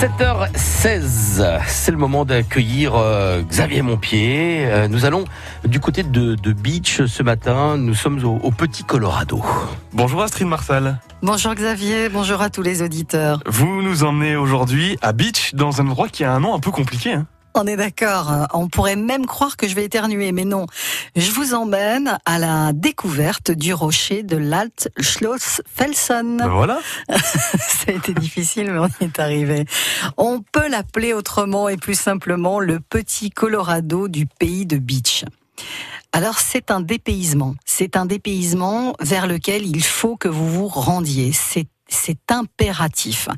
7h16, c'est le moment d'accueillir euh, Xavier Montpied. Euh, nous allons du côté de, de Beach ce matin. Nous sommes au, au Petit Colorado. Bonjour Astrid Marsal. Bonjour Xavier, bonjour à tous les auditeurs. Vous nous emmenez aujourd'hui à Beach, dans un endroit qui a un nom un peu compliqué. Hein On est d'accord, hein. on pourrait même croire que je vais éternuer, mais non. Je vous emmène à la découverte du rocher de l'Alt Schloss Felsen. ben voilà. Ça a été difficile, mais on y est arrivé. On peut l'appeler autrement et plus simplement le petit Colorado du pays de Beach. Alors c'est un dépaysement, c'est un dépaysement vers lequel il faut que vous vous rendiez. C'est c'est impératif.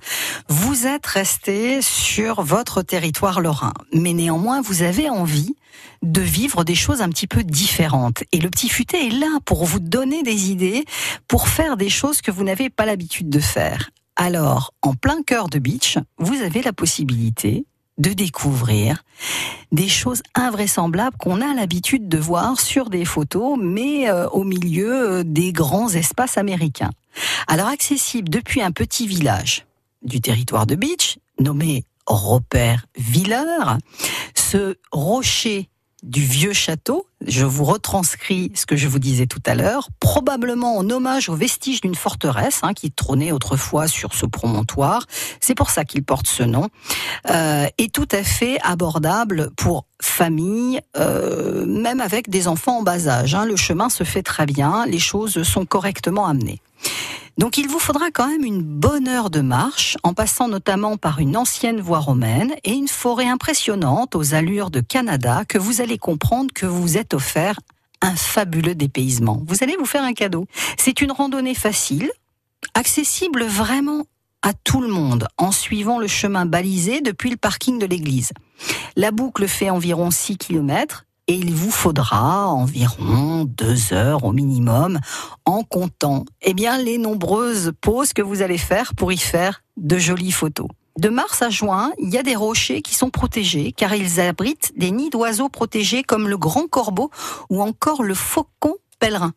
Vous êtes resté sur votre territoire lorrain, mais néanmoins vous avez envie de vivre des choses un petit peu différentes. Et le petit futé est là pour vous donner des idées, pour faire des choses que vous n'avez pas l'habitude de faire. Alors, en plein cœur de beach, vous avez la possibilité de découvrir des choses invraisemblables qu'on a l'habitude de voir sur des photos, mais euh, au milieu euh, des grands espaces américains. Alors accessible depuis un petit village du territoire de Beach, nommé Robert Villeur, ce rocher du vieux château. Je vous retranscris ce que je vous disais tout à l'heure, probablement en hommage aux vestiges d'une forteresse hein, qui trônait autrefois sur ce promontoire. C'est pour ça qu'il porte ce nom. Euh, est tout à fait abordable pour famille, euh, même avec des enfants en bas âge. Hein. Le chemin se fait très bien, les choses sont correctement amenées. Donc il vous faudra quand même une bonne heure de marche, en passant notamment par une ancienne voie romaine et une forêt impressionnante aux allures de Canada, que vous allez comprendre que vous êtes offert un fabuleux dépaysement. Vous allez vous faire un cadeau. C'est une randonnée facile, accessible vraiment à tout le monde, en suivant le chemin balisé depuis le parking de l'église. La boucle fait environ 6 km et il vous faudra environ deux heures au minimum en comptant eh bien, les nombreuses pauses que vous allez faire pour y faire de jolies photos. De mars à juin, il y a des rochers qui sont protégés car ils abritent des nids d'oiseaux protégés comme le grand corbeau ou encore le faucon pèlerin.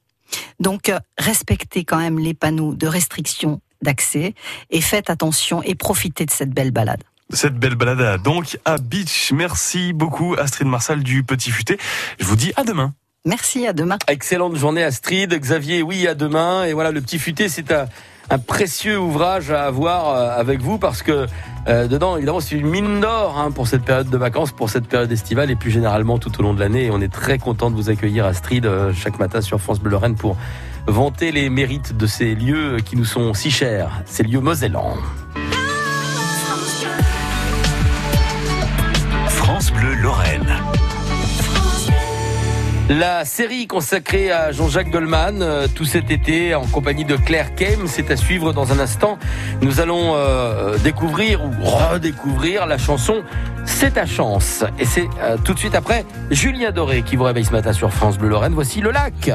Donc euh, respectez quand même les panneaux de restriction d'accès et faites attention et profitez de cette belle balade. Cette belle balade donc à Beach. Merci beaucoup Astrid Marsal du Petit Futé. Je vous dis à demain. Merci, à demain. Excellente journée Astrid. Xavier, oui, à demain. Et voilà, le Petit Futé, c'est un, un précieux ouvrage à avoir euh, avec vous parce que euh, dedans, évidemment, c'est une mine d'or hein, pour cette période de vacances, pour cette période estivale et plus généralement tout au long de l'année. Et on est très content de vous accueillir Astrid euh, chaque matin sur France Bleu Lorraine pour vanter les mérites de ces lieux qui nous sont si chers, ces lieux mosellans. La série consacrée à Jean-Jacques Goldman euh, tout cet été en compagnie de Claire Kem, c'est à suivre dans un instant. Nous allons euh, découvrir ou redécouvrir la chanson C'est ta chance. Et c'est euh, tout de suite après Julien Doré qui vous réveille ce matin sur France Bleu Lorraine. Voici le lac.